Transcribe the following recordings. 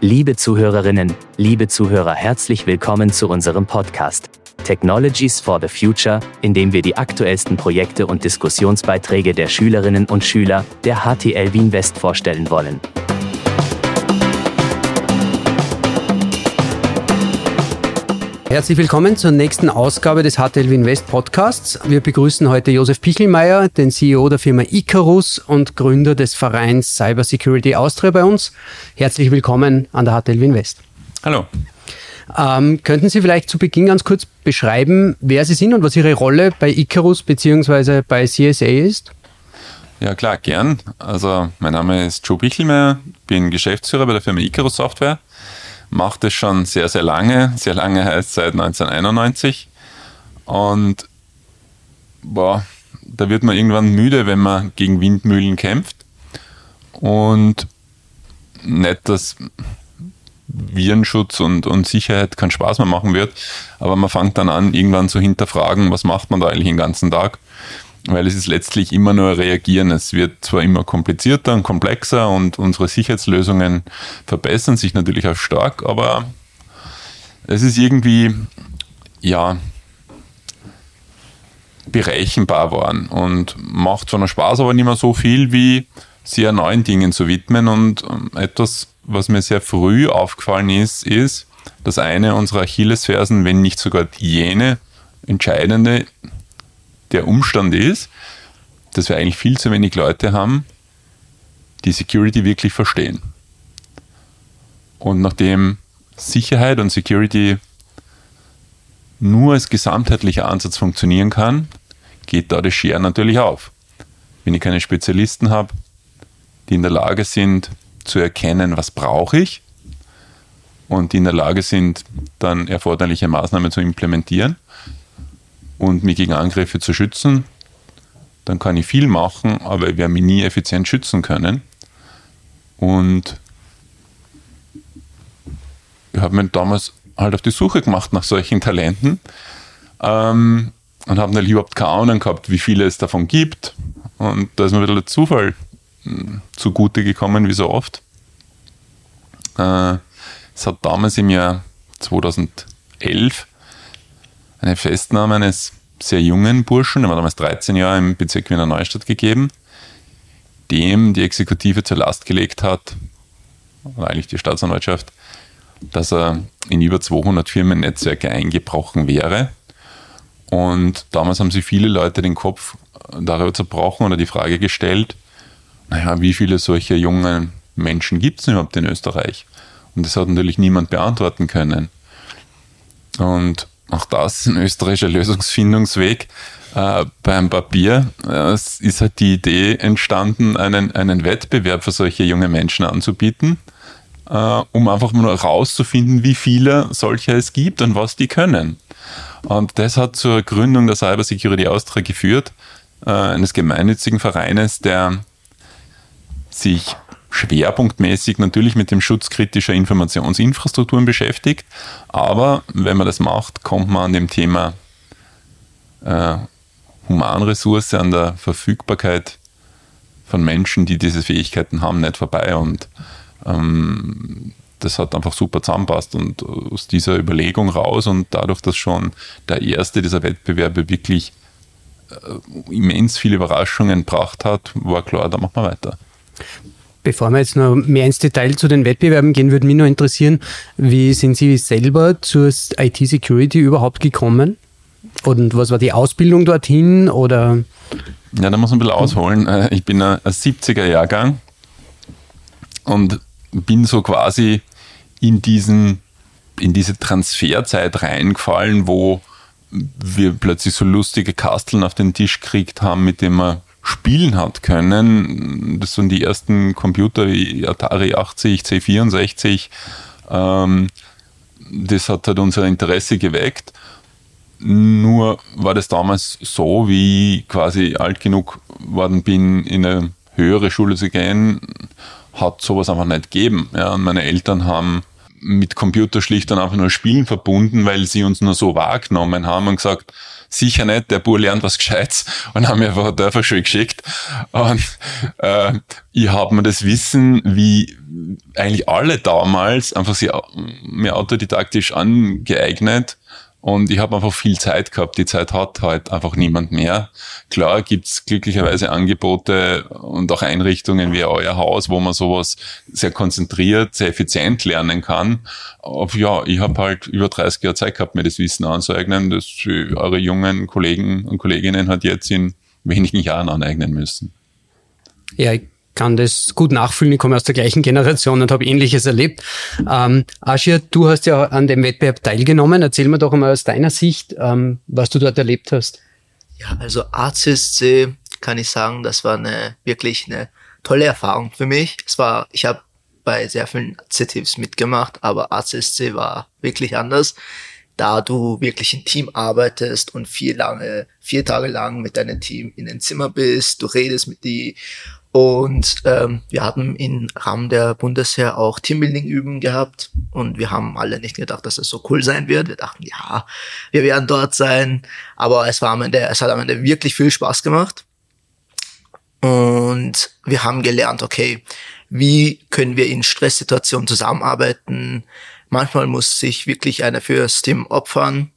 Liebe Zuhörerinnen, liebe Zuhörer, herzlich willkommen zu unserem Podcast Technologies for the Future, in dem wir die aktuellsten Projekte und Diskussionsbeiträge der Schülerinnen und Schüler der HTL Wien West vorstellen wollen. Herzlich willkommen zur nächsten Ausgabe des HTL Invest Podcasts. Wir begrüßen heute Josef Pichelmeier, den CEO der Firma Icarus und Gründer des Vereins Cybersecurity Austria bei uns. Herzlich willkommen an der HTL Invest. Hallo. Ähm, könnten Sie vielleicht zu Beginn ganz kurz beschreiben, wer Sie sind und was Ihre Rolle bei Icarus bzw. bei CSA ist? Ja, klar, gern. Also, mein Name ist Joe Bichelmeier, bin Geschäftsführer bei der Firma Icarus Software mache das schon sehr, sehr lange. Sehr lange heißt seit 1991. Und boah, da wird man irgendwann müde, wenn man gegen Windmühlen kämpft. Und nicht, dass Virenschutz und, und Sicherheit keinen Spaß mehr machen wird, aber man fängt dann an, irgendwann zu hinterfragen, was macht man da eigentlich den ganzen Tag weil es ist letztlich immer nur reagieren. Es wird zwar immer komplizierter und komplexer und unsere Sicherheitslösungen verbessern sich natürlich auch stark, aber es ist irgendwie, ja, berechenbar worden und macht zwar noch Spaß, aber nicht mehr so viel wie sehr neuen Dingen zu widmen. Und ähm, etwas, was mir sehr früh aufgefallen ist, ist, dass eine unserer Achillesfersen, wenn nicht sogar jene entscheidende der Umstand ist, dass wir eigentlich viel zu wenig Leute haben, die Security wirklich verstehen. Und nachdem Sicherheit und Security nur als gesamtheitlicher Ansatz funktionieren kann, geht da das Share natürlich auf. Wenn ich keine Spezialisten habe, die in der Lage sind zu erkennen, was brauche ich und die in der Lage sind, dann erforderliche Maßnahmen zu implementieren, und mich gegen Angriffe zu schützen, dann kann ich viel machen, aber ich werde mich nie effizient schützen können. Und ich habe mich damals halt auf die Suche gemacht nach solchen Talenten ähm, und habe natürlich überhaupt keine Ahnung gehabt, wie viele es davon gibt. Und da ist mir wieder der Zufall hm, zugute gekommen, wie so oft. Äh, es hat damals im Jahr 2011 eine Festnahme eines sehr jungen Burschen, der war damals 13 Jahre im Bezirk Wiener Neustadt gegeben, dem die Exekutive zur Last gelegt hat, oder eigentlich die Staatsanwaltschaft, dass er in über 200 Firmennetzwerke eingebrochen wäre. Und damals haben sich viele Leute den Kopf darüber zerbrochen oder die Frage gestellt, naja, wie viele solcher jungen Menschen gibt es überhaupt in Österreich? Und das hat natürlich niemand beantworten können. Und auch das ein österreichischer Lösungsfindungsweg. Äh, beim Papier äh, ist halt die Idee entstanden, einen, einen Wettbewerb für solche junge Menschen anzubieten, äh, um einfach nur herauszufinden, wie viele solche es gibt und was die können. Und das hat zur Gründung der Cyber Security Austria geführt, äh, eines gemeinnützigen Vereines, der sich schwerpunktmäßig natürlich mit dem Schutz kritischer Informationsinfrastrukturen beschäftigt. Aber wenn man das macht, kommt man an dem Thema äh, Humanressource, an der Verfügbarkeit von Menschen, die diese Fähigkeiten haben, nicht vorbei. Und ähm, das hat einfach super zusammenpasst. Und aus dieser Überlegung raus und dadurch, dass schon der erste dieser Wettbewerbe wirklich äh, immens viele Überraschungen gebracht hat, war klar, da machen wir weiter. Bevor wir jetzt noch mehr ins Detail zu den Wettbewerben gehen, würde mich nur interessieren, wie sind Sie selber zur IT-Security überhaupt gekommen? Und was war die Ausbildung dorthin? Oder? Ja, da muss man ein bisschen ausholen. Äh, ich bin ein 70er-Jahrgang und bin so quasi in diesen in diese Transferzeit reingefallen, wo wir plötzlich so lustige Kasteln auf den Tisch gekriegt haben, mit denen man spielen hat können. Das sind die ersten Computer wie Atari 80, C64. Ähm, das hat halt unser Interesse geweckt. Nur war das damals so, wie ich quasi alt genug worden bin, in eine höhere Schule zu gehen, hat sowas einfach nicht gegeben. Ja, und meine Eltern haben mit Computer schlicht und einfach nur Spielen verbunden, weil sie uns nur so wahrgenommen haben und gesagt, sicher nicht, der Bur lernt was Gescheites und haben mir einfach ein Dörferschule geschickt. Und äh, ich habe mir das Wissen, wie eigentlich alle damals, einfach sie mir autodidaktisch angeeignet und ich habe einfach viel Zeit gehabt. Die Zeit hat halt einfach niemand mehr. Klar gibt's glücklicherweise Angebote und auch Einrichtungen wie euer Haus, wo man sowas sehr konzentriert, sehr effizient lernen kann. Aber ja, ich habe halt über 30 Jahre Zeit gehabt, mir das Wissen anzueignen, das eure jungen Kollegen und Kolleginnen halt jetzt in wenigen Jahren aneignen müssen. Ja, ich kann das gut nachfühlen. Ich komme aus der gleichen Generation und habe Ähnliches erlebt. Ähm, Aschia, du hast ja an dem Wettbewerb teilgenommen. Erzähl mir doch einmal aus deiner Sicht, ähm, was du dort erlebt hast. Ja, also ACSC kann ich sagen, das war eine wirklich eine tolle Erfahrung für mich. Es war, ich habe bei sehr vielen CTFs mitgemacht, aber ACSC war wirklich anders, da du wirklich im Team arbeitest und vier lange, vier Tage lang mit deinem Team in ein Zimmer bist, du redest mit die und ähm, wir haben im Rahmen der Bundeswehr auch Teambuilding-Übungen gehabt und wir haben alle nicht gedacht, dass es so cool sein wird. Wir dachten, ja, wir werden dort sein, aber es war am Ende, es hat am Ende wirklich viel Spaß gemacht. Und wir haben gelernt, okay, wie können wir in Stresssituationen zusammenarbeiten? Manchmal muss sich wirklich einer fürs Team opfern.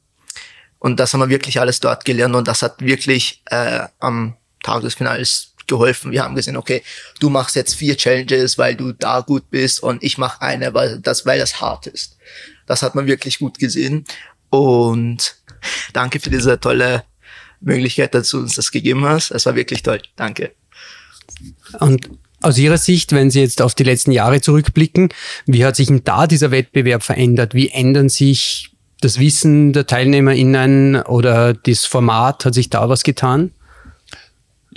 Und das haben wir wirklich alles dort gelernt und das hat wirklich äh, am Tag des Finals geholfen. Wir haben gesehen, okay, du machst jetzt vier Challenges, weil du da gut bist und ich mache eine, weil das, weil das hart ist. Das hat man wirklich gut gesehen. Und danke für diese tolle Möglichkeit, dass du uns das gegeben hast. Es war wirklich toll. Danke. Und aus Ihrer Sicht, wenn Sie jetzt auf die letzten Jahre zurückblicken, wie hat sich denn da dieser Wettbewerb verändert? Wie ändern sich das Wissen der TeilnehmerInnen oder das Format? Hat sich da was getan?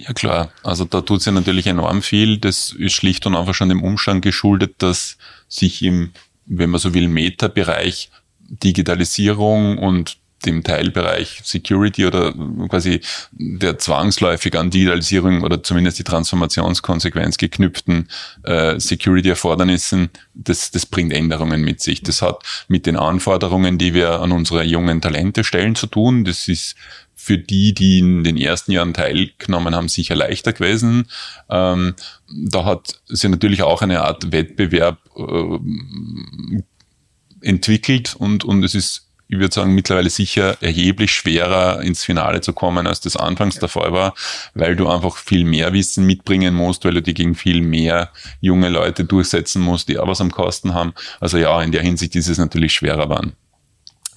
Ja klar, also da tut sich natürlich enorm viel. Das ist schlicht und einfach schon dem Umstand geschuldet, dass sich im, wenn man so will, Meta-Bereich Digitalisierung und dem Teilbereich Security oder quasi der zwangsläufig an Digitalisierung oder zumindest die Transformationskonsequenz geknüpften äh, Security-Erfordernissen, das, das bringt Änderungen mit sich. Das hat mit den Anforderungen, die wir an unsere jungen Talente stellen, zu tun. Das ist für die, die in den ersten Jahren teilgenommen haben, sicher leichter gewesen. Ähm, da hat sie natürlich auch eine Art Wettbewerb äh, entwickelt und, und es ist, ich würde sagen, mittlerweile sicher erheblich schwerer ins Finale zu kommen, als das anfangs der Fall war, weil du einfach viel mehr Wissen mitbringen musst, weil du dich gegen viel mehr junge Leute durchsetzen musst, die auch was am Kosten haben. Also ja, in der Hinsicht ist es natürlich schwerer geworden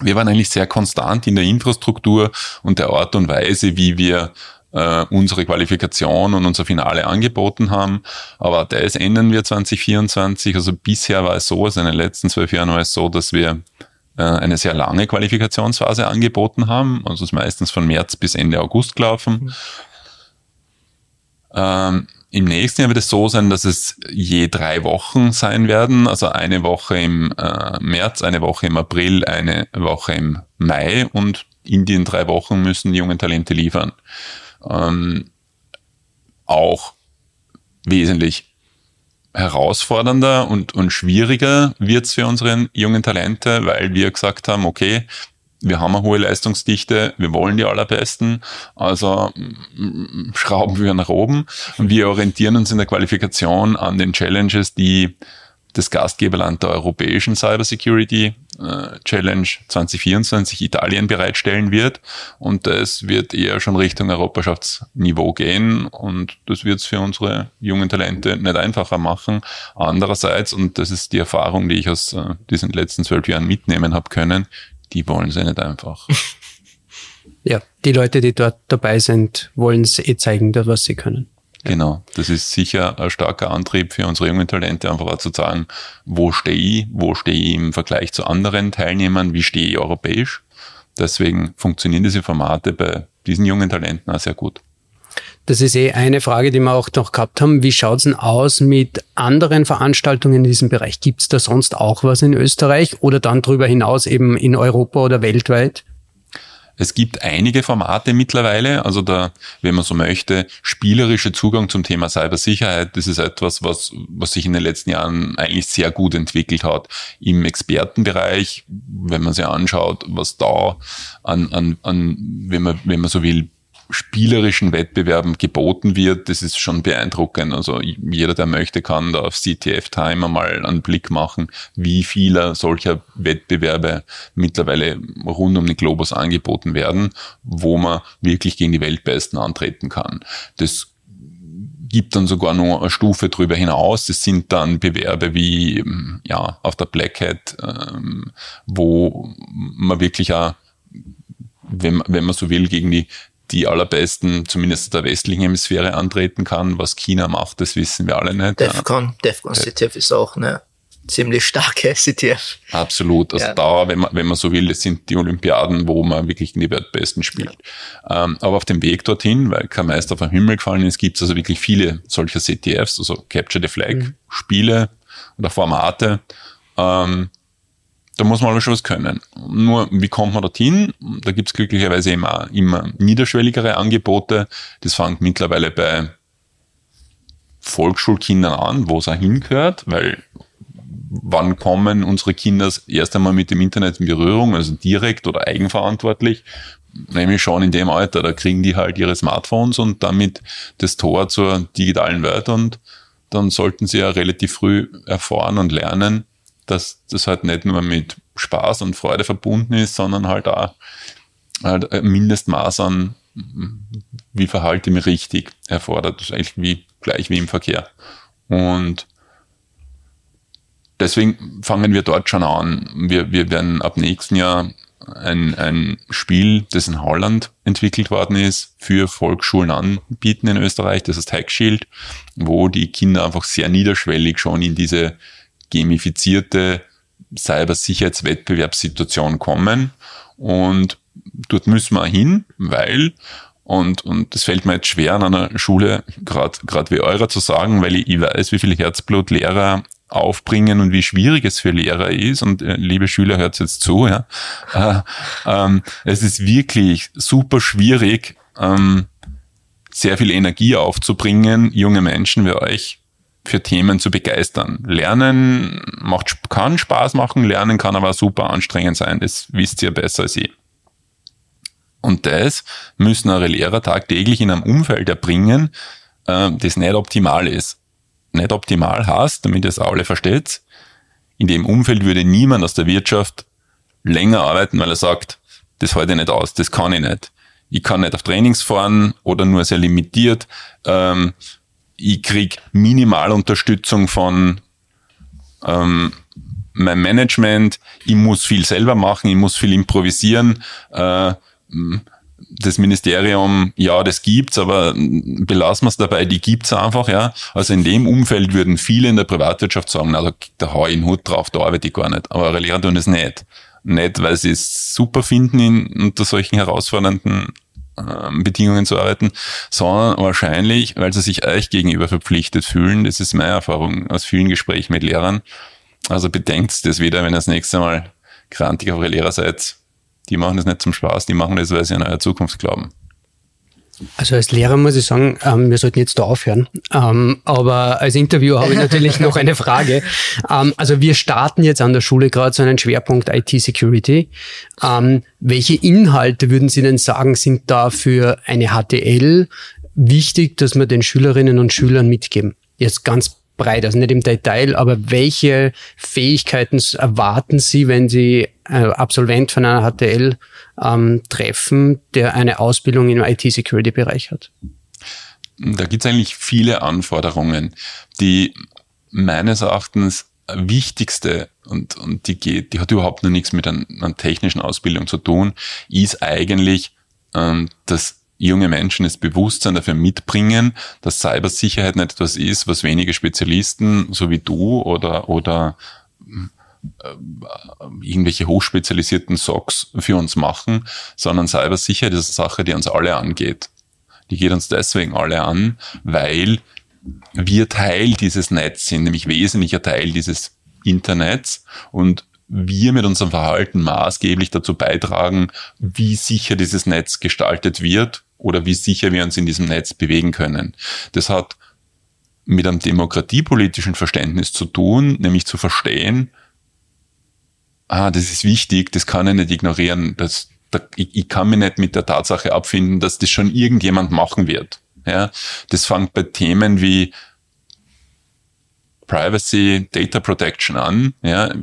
wir waren eigentlich sehr konstant in der Infrastruktur und der Art und Weise, wie wir äh, unsere Qualifikation und unser Finale angeboten haben. Aber das ändern wir 2024. Also bisher war es so, also in den letzten zwölf Jahren war es so, dass wir äh, eine sehr lange Qualifikationsphase angeboten haben. Also es ist meistens von März bis Ende August gelaufen. Mhm. Ähm, im nächsten Jahr wird es so sein, dass es je drei Wochen sein werden. Also eine Woche im äh, März, eine Woche im April, eine Woche im Mai und in den drei Wochen müssen die jungen Talente liefern. Ähm, auch wesentlich herausfordernder und, und schwieriger wird's für unsere jungen Talente, weil wir gesagt haben, okay, wir haben eine hohe Leistungsdichte, wir wollen die allerbesten, also schrauben wir nach oben. Wir orientieren uns in der Qualifikation an den Challenges, die das Gastgeberland der Europäischen Cybersecurity äh, Challenge 2024 Italien bereitstellen wird. Und das wird eher schon Richtung Europashaftsniveau gehen. Und das wird es für unsere jungen Talente nicht einfacher machen. Andererseits, und das ist die Erfahrung, die ich aus äh, diesen letzten zwölf Jahren mitnehmen habe können, die wollen sie nicht einfach. ja, die Leute, die dort dabei sind, wollen es eh zeigen, was sie können. Genau, das ist sicher ein starker Antrieb für unsere jungen Talente, einfach auch zu sagen, wo stehe ich, wo stehe ich im Vergleich zu anderen Teilnehmern, wie stehe ich europäisch. Deswegen funktionieren diese Formate bei diesen jungen Talenten auch sehr gut. Das ist eh eine Frage, die wir auch noch gehabt haben. Wie schaut's denn aus mit anderen Veranstaltungen in diesem Bereich? Gibt's da sonst auch was in Österreich oder dann darüber hinaus eben in Europa oder weltweit? Es gibt einige Formate mittlerweile, also da, wenn man so möchte, spielerische Zugang zum Thema Cybersicherheit. Das ist etwas, was, was sich in den letzten Jahren eigentlich sehr gut entwickelt hat. Im Expertenbereich, wenn man sich anschaut, was da an, an, an wenn man, wenn man so will, spielerischen Wettbewerben geboten wird, das ist schon beeindruckend. Also jeder, der möchte, kann da auf CTF Timer mal einen Blick machen, wie viele solcher Wettbewerbe mittlerweile rund um den Globus angeboten werden, wo man wirklich gegen die Weltbesten antreten kann. Das gibt dann sogar noch eine Stufe drüber hinaus. Das sind dann Bewerbe wie ja auf der Black Hat, ähm, wo man wirklich auch wenn, wenn man so will, gegen die die allerbesten, zumindest der westlichen Hemisphäre, antreten kann. Was China macht, das wissen wir alle nicht. DEFCON, DEFCON CTF ist auch eine ziemlich starke CTF. Absolut. Also ja. da, wenn man, wenn man so will, das sind die Olympiaden, wo man wirklich in die Weltbesten spielt. Ja. Ähm, aber auf dem Weg dorthin, weil kein Meister vom Himmel gefallen ist, gibt es also wirklich viele solcher CTFs, also Capture the Flag, mhm. Spiele oder Formate. Ähm, da muss man aber schon was können. Nur, wie kommt man dorthin? Da gibt's glücklicherweise immer, immer niederschwelligere Angebote. Das fängt mittlerweile bei Volksschulkindern an, wo es auch hingehört, weil wann kommen unsere Kinder erst einmal mit dem Internet in Berührung, also direkt oder eigenverantwortlich? Nämlich schon in dem Alter, da kriegen die halt ihre Smartphones und damit das Tor zur digitalen Welt und dann sollten sie ja relativ früh erfahren und lernen, dass das halt nicht nur mit Spaß und Freude verbunden ist, sondern halt auch halt ein Mindestmaß an, wie verhalte ich mich richtig, erfordert. Das ist eigentlich wie, gleich wie im Verkehr. Und deswegen fangen wir dort schon an. Wir, wir werden ab nächsten Jahr ein, ein Spiel, das in Holland entwickelt worden ist, für Volksschulen anbieten in Österreich. Das ist Hack Shield, wo die Kinder einfach sehr niederschwellig schon in diese gamifizierte Cybersicherheitswettbewerbssituation kommen. Und dort müssen wir hin, weil und, und das fällt mir jetzt schwer an einer Schule, gerade wie eurer zu sagen, weil ich, ich weiß, wie viel Herzblut Lehrer aufbringen und wie schwierig es für Lehrer ist. Und äh, liebe Schüler, hört jetzt zu, ja. Äh, ähm, es ist wirklich super schwierig, ähm, sehr viel Energie aufzubringen, junge Menschen wie euch für Themen zu begeistern. Lernen macht, kann Spaß machen, Lernen kann aber super anstrengend sein. Das wisst ihr besser als ich. Und das müssen eure Lehrer tagtäglich in einem Umfeld erbringen, äh, das nicht optimal ist. Nicht optimal heißt, damit ihr es alle versteht, in dem Umfeld würde niemand aus der Wirtschaft länger arbeiten, weil er sagt, das halte ich nicht aus, das kann ich nicht. Ich kann nicht auf Trainings fahren oder nur sehr limitiert. Ähm, ich krieg Minimalunterstützung von ähm, meinem Management, ich muss viel selber machen, ich muss viel improvisieren. Äh, das Ministerium, ja, das gibt's, aber belassen wir es dabei, die gibt's einfach, ja. Also in dem Umfeld würden viele in der Privatwirtschaft sagen, na, da, da hau ich einen Hut drauf, da arbeite ich gar nicht. Aber Lehrer tun das nicht. Nicht, weil sie es super finden in, unter solchen herausfordernden ähm, Bedingungen zu arbeiten, sondern wahrscheinlich, weil sie sich euch gegenüber verpflichtet fühlen. Das ist meine Erfahrung aus vielen Gesprächen mit Lehrern. Also bedenkt das wieder, wenn ihr das nächste Mal grantig auf eure Lehrer seid. Die machen das nicht zum Spaß, die machen das, weil sie an eure Zukunft glauben. Also als Lehrer muss ich sagen, ähm, wir sollten jetzt da aufhören. Ähm, aber als Interviewer habe ich natürlich noch eine Frage. Ähm, also wir starten jetzt an der Schule gerade so einen Schwerpunkt IT-Security. Ähm, welche Inhalte würden Sie denn sagen, sind da für eine HTL wichtig, dass wir den Schülerinnen und Schülern mitgeben? Jetzt ganz breit, also nicht im Detail, aber welche Fähigkeiten erwarten Sie, wenn Sie äh, Absolvent von einer HTL ähm, treffen, der eine Ausbildung im IT-Security-Bereich hat? Da gibt es eigentlich viele Anforderungen, die meines Erachtens wichtigste und, und die geht, die hat überhaupt noch nichts mit einer, einer technischen Ausbildung zu tun, ist eigentlich, ähm, dass junge Menschen das Bewusstsein dafür mitbringen, dass Cybersicherheit nicht etwas ist, was wenige Spezialisten, so wie du oder, oder irgendwelche hochspezialisierten Socks für uns machen, sondern Cybersicherheit ist eine Sache, die uns alle angeht. Die geht uns deswegen alle an, weil wir Teil dieses Netz sind, nämlich wesentlicher Teil dieses Internets und wir mit unserem Verhalten maßgeblich dazu beitragen, wie sicher dieses Netz gestaltet wird oder wie sicher wir uns in diesem Netz bewegen können. Das hat mit einem demokratiepolitischen Verständnis zu tun, nämlich zu verstehen, ah, das ist wichtig, das kann ich nicht ignorieren, das, da, ich, ich kann mich nicht mit der Tatsache abfinden, dass das schon irgendjemand machen wird. Ja, das fängt bei Themen wie Privacy, Data Protection an. Ja,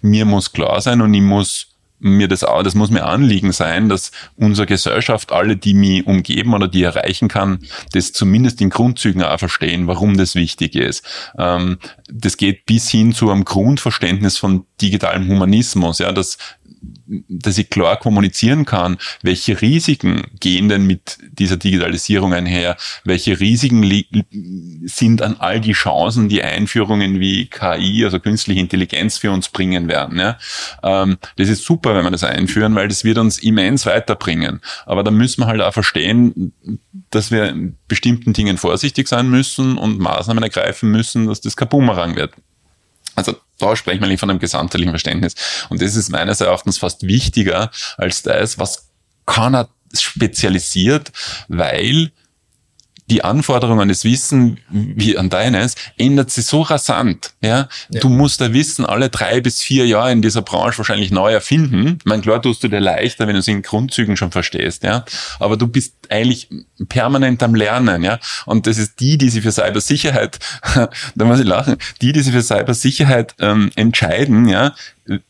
mir muss klar sein und ich muss mir das auch, das muss mir Anliegen sein, dass unsere Gesellschaft, alle, die mich umgeben oder die erreichen kann, das zumindest in Grundzügen auch verstehen, warum das wichtig ist. Ähm, das geht bis hin zu einem Grundverständnis von digitalem Humanismus, ja, dass dass ich klar kommunizieren kann, welche Risiken gehen denn mit dieser Digitalisierung einher, welche Risiken sind an all die Chancen, die Einführungen wie KI, also künstliche Intelligenz für uns bringen werden. Ja? Ähm, das ist super, wenn wir das einführen, weil das wird uns immens weiterbringen. Aber da müssen wir halt auch verstehen, dass wir bestimmten Dingen vorsichtig sein müssen und Maßnahmen ergreifen müssen, dass das kein Boomerang wird. Also da sprechen wir eigentlich von einem gesamtheitlichen Verständnis. Und das ist meines Erachtens fast wichtiger als das, was kann er spezialisiert, weil die Anforderungen an das Wissen wie an deines ändert sich so rasant. Ja? ja? Du musst da Wissen alle drei bis vier Jahre in dieser Branche wahrscheinlich neu erfinden. Ich meine, klar tust du dir leichter, wenn du es in Grundzügen schon verstehst. Ja? Aber du bist eigentlich permanent am Lernen. Ja? Und das ist die, die sich für Cybersicherheit, da muss ich lachen, die, die sich für Cybersicherheit ähm, entscheiden, ja,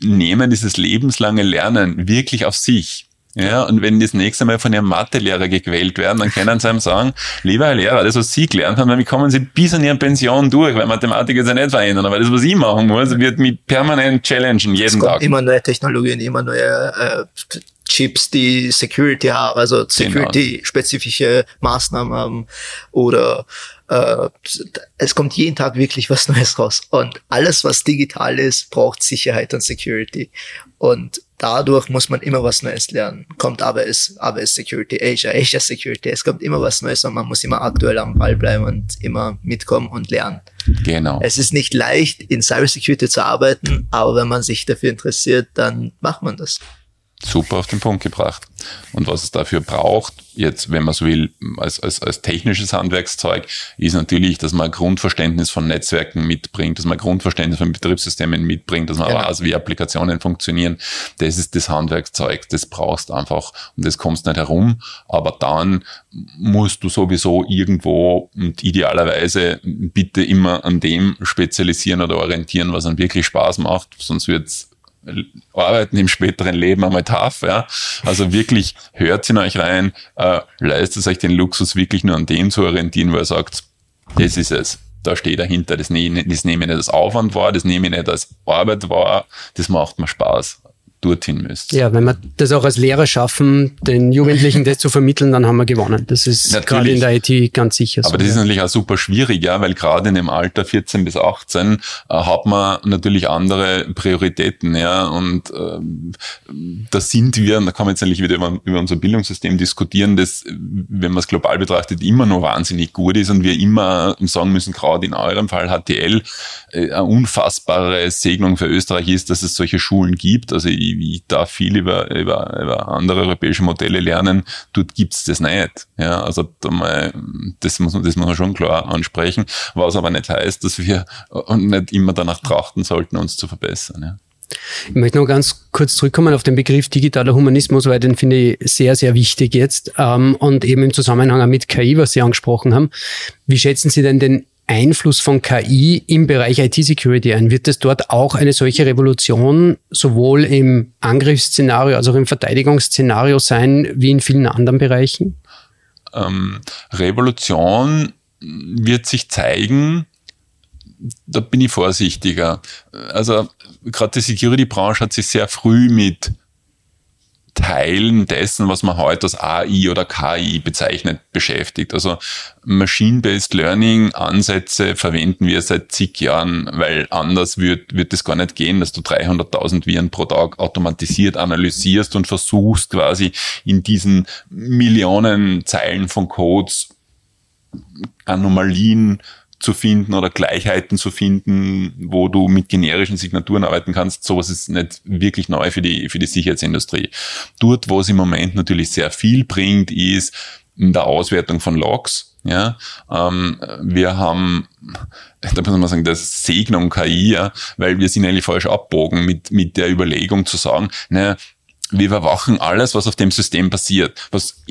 nehmen dieses lebenslange Lernen wirklich auf sich. Ja, und wenn das nächste Mal von Ihrem Mathelehrer gequält werden, dann können Sie ihm sagen, lieber Herr Lehrer, das, was Sie gelernt haben, wie kommen Sie bis an Ihre Pension durch, weil Mathematik ist ja nicht verändern, aber das, was ich machen muss, wird mich permanent challengen, jeden es Tag. immer neue Technologien, immer neue äh, Chips, die Security haben, also genau. Security-spezifische Maßnahmen haben oder äh, es kommt jeden Tag wirklich was Neues raus. Und alles, was digital ist, braucht Sicherheit und Security. Und dadurch muss man immer was Neues lernen. Kommt AWS, AWS Security, Azure, Azure Security. Es kommt immer was Neues und man muss immer aktuell am Ball bleiben und immer mitkommen und lernen. Genau. Es ist nicht leicht, in Cybersecurity zu arbeiten, aber wenn man sich dafür interessiert, dann macht man das super auf den Punkt gebracht. Und was es dafür braucht, jetzt, wenn man so will, als, als, als technisches Handwerkszeug, ist natürlich, dass man Grundverständnis von Netzwerken mitbringt, dass man Grundverständnis von Betriebssystemen mitbringt, dass man genau. weiß, wie Applikationen funktionieren. Das ist das Handwerkszeug. Das brauchst einfach und das kommst nicht herum. Aber dann musst du sowieso irgendwo und idealerweise bitte immer an dem spezialisieren oder orientieren, was dann wirklich Spaß macht, sonst wird's Arbeiten im späteren Leben einmal tough, ja. Also wirklich hört in euch rein, äh, leistet euch den Luxus wirklich nur an dem zu orientieren, wo ihr sagt, das ist es. Da steht dahinter, das nehme, das nehme ich nicht als Aufwand wahr, das nehme ich nicht als Arbeit wahr, das macht mir Spaß dorthin müsst. Ja, wenn wir das auch als Lehrer schaffen, den Jugendlichen das zu vermitteln, dann haben wir gewonnen. Das ist gerade in der IT ganz sicher so. Aber das ist natürlich auch super schwierig, ja, weil gerade in dem Alter 14 bis 18 äh, hat man natürlich andere Prioritäten, ja, und äh, da sind wir, da kann man jetzt eigentlich wieder über, über unser Bildungssystem diskutieren, das, wenn man es global betrachtet, immer noch wahnsinnig gut ist und wir immer sagen müssen, gerade in eurem Fall HTL, äh, eine unfassbare Segnung für Österreich ist, dass es solche Schulen gibt. Also ich ich, ich darf viel über, über, über andere europäische Modelle lernen, dort gibt's das nicht. Ja, also da mal, das, muss man, das muss man schon klar ansprechen, was aber nicht heißt, dass wir nicht immer danach trachten sollten, uns zu verbessern. Ja. Ich möchte noch ganz kurz zurückkommen auf den Begriff digitaler Humanismus, weil den finde ich sehr, sehr wichtig jetzt ähm, und eben im Zusammenhang mit KI, was Sie angesprochen haben. Wie schätzen Sie denn den Einfluss von KI im Bereich IT-Security ein? Wird es dort auch eine solche Revolution sowohl im Angriffsszenario als auch im Verteidigungsszenario sein wie in vielen anderen Bereichen? Ähm, Revolution wird sich zeigen, da bin ich vorsichtiger. Also gerade die Security-Branche hat sich sehr früh mit Teilen dessen, was man heute als AI oder KI bezeichnet, beschäftigt. Also Machine-Based Learning Ansätze verwenden wir seit zig Jahren, weil anders wird, wird es gar nicht gehen, dass du 300.000 Viren pro Tag automatisiert analysierst und versuchst quasi in diesen Millionen Zeilen von Codes Anomalien zu finden oder Gleichheiten zu finden, wo du mit generischen Signaturen arbeiten kannst. Sowas ist nicht wirklich neu für die, für die Sicherheitsindustrie. Dort, wo es im Moment natürlich sehr viel bringt, ist in der Auswertung von Logs. Ja, ähm, wir haben, da muss man sagen, das Segnung KI, ja, weil wir sind eigentlich falsch abbogen mit, mit der Überlegung zu sagen, naja, wir überwachen alles, was auf dem System passiert, was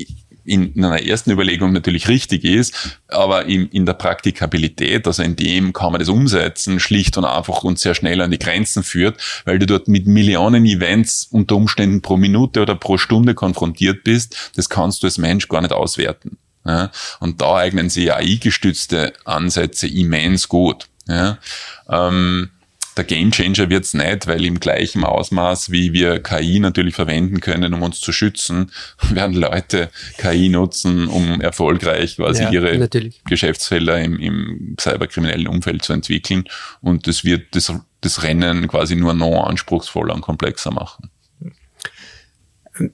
in einer ersten Überlegung natürlich richtig ist, aber in, in der Praktikabilität, also in dem kann man das umsetzen, schlicht und einfach und sehr schnell an die Grenzen führt, weil du dort mit Millionen Events unter Umständen pro Minute oder pro Stunde konfrontiert bist, das kannst du als Mensch gar nicht auswerten. Ja? Und da eignen sich AI-gestützte Ansätze immens gut. Ja? Ähm, der Gamechanger wird's nicht, weil im gleichen Ausmaß, wie wir KI natürlich verwenden können, um uns zu schützen, werden Leute KI nutzen, um erfolgreich quasi ja, ihre natürlich. Geschäftsfelder im, im cyberkriminellen Umfeld zu entwickeln. Und das wird das, das Rennen quasi nur noch anspruchsvoller und komplexer machen.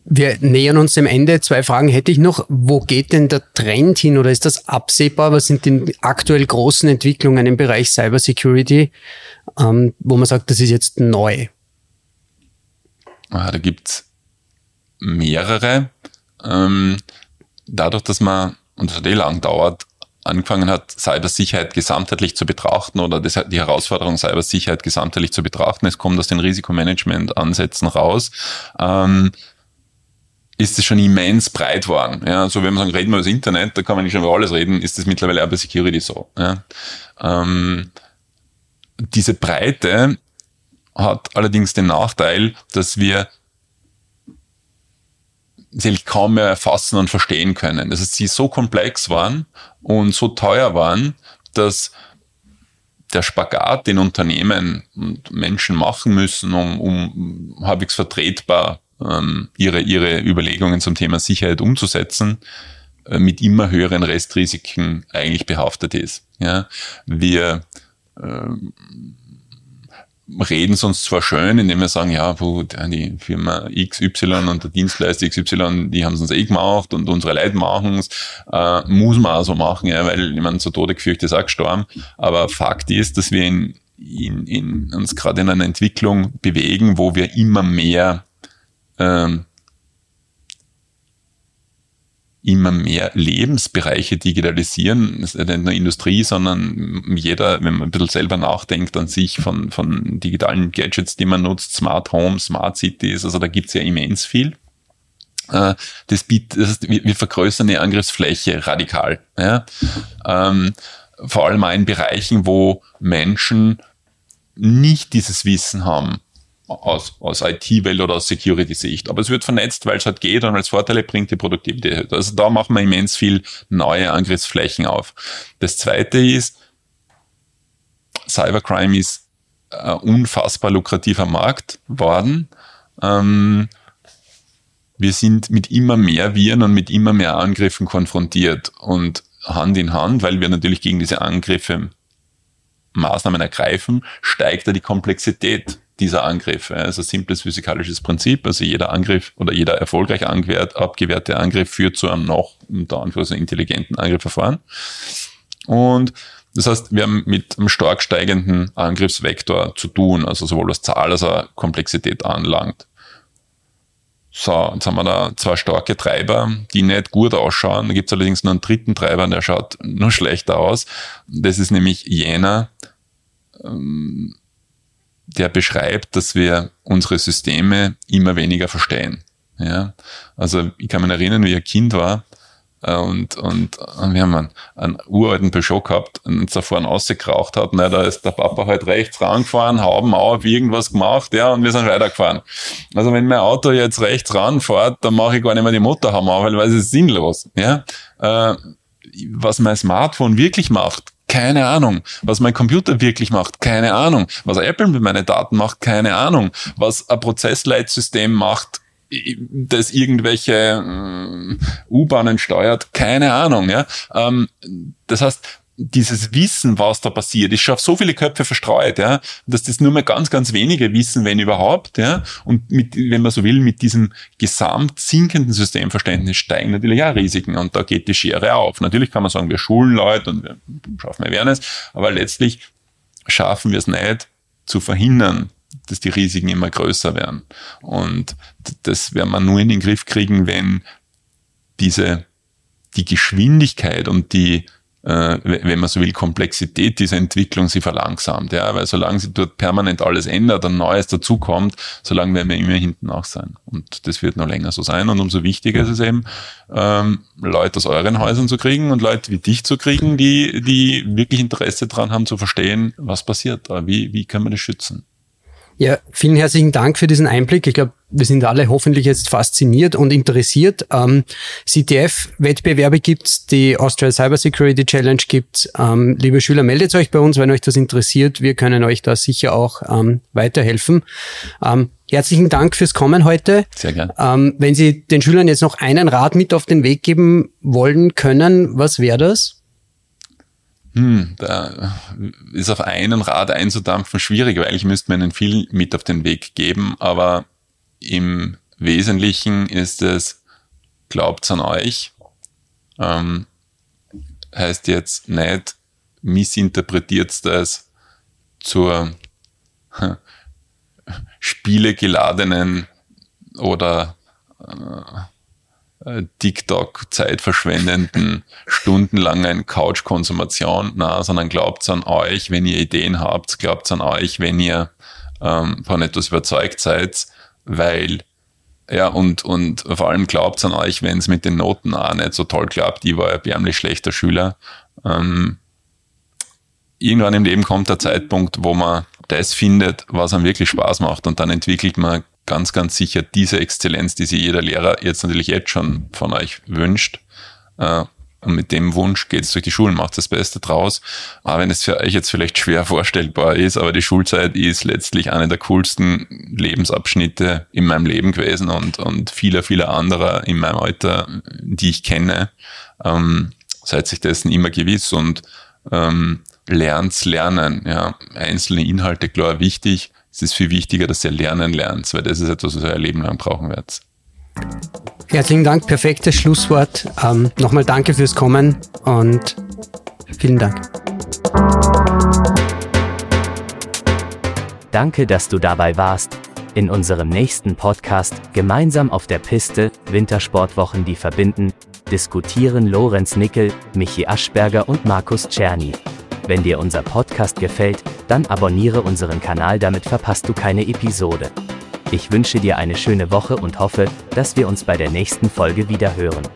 Wir nähern uns dem Ende. Zwei Fragen hätte ich noch. Wo geht denn der Trend hin oder ist das absehbar? Was sind die aktuell großen Entwicklungen im Bereich Cybersecurity, ähm, wo man sagt, das ist jetzt neu? Ah, da gibt's mehrere. Ähm, dadurch, dass man, und das hat eh lang dauert, angefangen hat, Cybersicherheit gesamtheitlich zu betrachten oder das, die Herausforderung Cybersicherheit gesamtheitlich zu betrachten. Es kommt aus den Risikomanagement-Ansätzen raus. Ähm, ist es schon immens breit worden. Ja, so wenn man sagen, reden wir über das Internet, da kann man nicht schon über alles reden, ist das mittlerweile auch bei Security so. Ja. Ähm, diese Breite hat allerdings den Nachteil, dass wir sie kaum mehr erfassen und verstehen können. Das heißt, sie so komplex waren und so teuer waren, dass der Spagat, den Unternehmen und Menschen machen müssen, um, um halbwegs vertretbar ähm, ihre, ihre Überlegungen zum Thema Sicherheit umzusetzen, äh, mit immer höheren Restrisiken eigentlich behaftet ist. Ja, wir reden es uns zwar schön, indem wir sagen, ja, wo, die Firma XY und der Dienstleister XY, die haben es uns eh gemacht und unsere Leute machen es, äh, muss man auch so machen, ja, weil jemand zu Tode gefürchtet ist auch gestorben. Aber Fakt ist, dass wir in, in, in uns gerade in einer Entwicklung bewegen, wo wir immer mehr ähm, immer mehr Lebensbereiche digitalisieren, nicht nur Industrie, sondern jeder, wenn man ein bisschen selber nachdenkt an sich von, von digitalen Gadgets, die man nutzt, Smart Home, Smart Cities, also da gibt's ja immens viel. Äh, das bietet, das heißt, wir vergrößern die Angriffsfläche radikal. Ja? Ähm, vor allem auch in Bereichen, wo Menschen nicht dieses Wissen haben, aus, aus IT-Welt oder aus Security-Sicht. Aber es wird vernetzt, weil es halt geht und als Vorteile bringt die Produktivität. Also da machen wir immens viel neue Angriffsflächen auf. Das zweite ist, Cybercrime ist ein unfassbar lukrativer Markt worden. Ähm, wir sind mit immer mehr Viren und mit immer mehr Angriffen konfrontiert und Hand in Hand, weil wir natürlich gegen diese Angriffe Maßnahmen ergreifen, steigt da die Komplexität dieser Angriffe. Also simples physikalisches Prinzip. Also jeder Angriff oder jeder erfolgreich abgewehrte Angriff führt zu einem noch unter Anführungszeichen intelligenten Angriffverfahren. Und das heißt, wir haben mit einem stark steigenden Angriffsvektor zu tun, also sowohl was Zahl als auch Komplexität anlangt. So, jetzt haben wir da zwei starke Treiber, die nicht gut ausschauen. Da gibt es allerdings noch einen dritten Treiber, der schaut nur schlechter aus. Das ist nämlich jener, ähm, der beschreibt, dass wir unsere Systeme immer weniger verstehen. Ja, also ich kann mich erinnern, wie ich ein Kind war äh, und, und, und wir haben einen, einen uralten Peugeot gehabt und uns da vorne rausgekraucht hat. Na, da ist der Papa halt rechts rangefahren, Hauben auf, irgendwas gemacht, ja, und wir sind weitergefahren. Also wenn mein Auto jetzt rechts ranfährt, dann mache ich gar nicht mehr die Motorhaube auf, weil es ist sinnlos. Ja, äh, was mein Smartphone wirklich macht, keine Ahnung. Was mein Computer wirklich macht, keine Ahnung. Was Apple mit meinen Daten macht, keine Ahnung. Was ein Prozessleitsystem macht, das irgendwelche äh, U-Bahnen steuert, keine Ahnung. Ja? Ähm, das heißt, dieses Wissen, was da passiert, ist schon auf so viele Köpfe verstreut, ja, dass das nur mehr ganz, ganz wenige wissen, wenn überhaupt, ja. Und mit, wenn man so will, mit diesem gesamt sinkenden Systemverständnis steigen natürlich auch Risiken und da geht die Schere auf. Natürlich kann man sagen, wir schulen Leute und wir schaffen Awareness, aber letztlich schaffen wir es nicht zu verhindern, dass die Risiken immer größer werden. Und das werden wir nur in den Griff kriegen, wenn diese, die Geschwindigkeit und die, wenn man so will, Komplexität dieser Entwicklung sie verlangsamt. Ja, weil solange sie dort permanent alles ändert und Neues dazukommt, solange werden wir immer hinten nach sein. Und das wird noch länger so sein. Und umso wichtiger ist es eben, ähm, Leute aus euren Häusern zu kriegen und Leute wie dich zu kriegen, die, die wirklich Interesse daran haben zu verstehen, was passiert da, wie, wie können wir das schützen. Ja, vielen herzlichen Dank für diesen Einblick. Ich glaube, wir sind alle hoffentlich jetzt fasziniert und interessiert. Ähm, CTF-Wettbewerbe gibt's, die Austria Cybersecurity Challenge gibt's. Ähm, liebe Schüler, meldet euch bei uns, wenn euch das interessiert. Wir können euch da sicher auch ähm, weiterhelfen. Ähm, herzlichen Dank fürs Kommen heute. Sehr gerne. Ähm, wenn Sie den Schülern jetzt noch einen Rat mit auf den Weg geben wollen können, was wäre das? Hm, da ist auf einen Rad einzudampfen schwierig, weil ich müsste mir einen viel mit auf den Weg geben, aber im Wesentlichen ist es, glaubt an euch, ähm, heißt jetzt nicht, missinterpretiert das zur spielegeladenen oder äh, äh, TikTok zeitverschwendenden, stundenlangen Couch-Konsumation, na, sondern glaubt an euch, wenn ihr Ideen habt, glaubt an euch, wenn ihr ähm, von etwas überzeugt seid, weil ja, und, und vor allem glaubt an euch, wenn es mit den Noten auch nicht so toll klappt. Ich war erbärmlich schlechter Schüler. Ähm, irgendwann im Leben kommt der Zeitpunkt, wo man das findet, was einem wirklich Spaß macht und dann entwickelt man ganz, ganz sicher diese Exzellenz, die sich jeder Lehrer jetzt natürlich jetzt schon von euch wünscht. Äh, und mit dem Wunsch geht es durch die Schulen, macht das Beste draus. Aber wenn es für euch jetzt vielleicht schwer vorstellbar ist, aber die Schulzeit ist letztlich eine der coolsten Lebensabschnitte in meinem Leben gewesen und, und vieler, vieler anderer in meinem Alter, die ich kenne, ähm, seid sich dessen immer gewiss und ähm, lernt's lernen. Ja, einzelne Inhalte klar wichtig, es ist viel wichtiger, dass ihr lernen lernt, weil das ist etwas, was ihr euer Leben lang brauchen werdet. Herzlichen Dank, perfektes Schlusswort. Ähm, Nochmal danke fürs Kommen und vielen Dank. Danke, dass du dabei warst. In unserem nächsten Podcast Gemeinsam auf der Piste, Wintersportwochen, die verbinden, diskutieren Lorenz Nickel, Michi Aschberger und Markus Czerny. Wenn dir unser Podcast gefällt, dann abonniere unseren Kanal, damit verpasst du keine Episode. Ich wünsche dir eine schöne Woche und hoffe, dass wir uns bei der nächsten Folge wieder hören.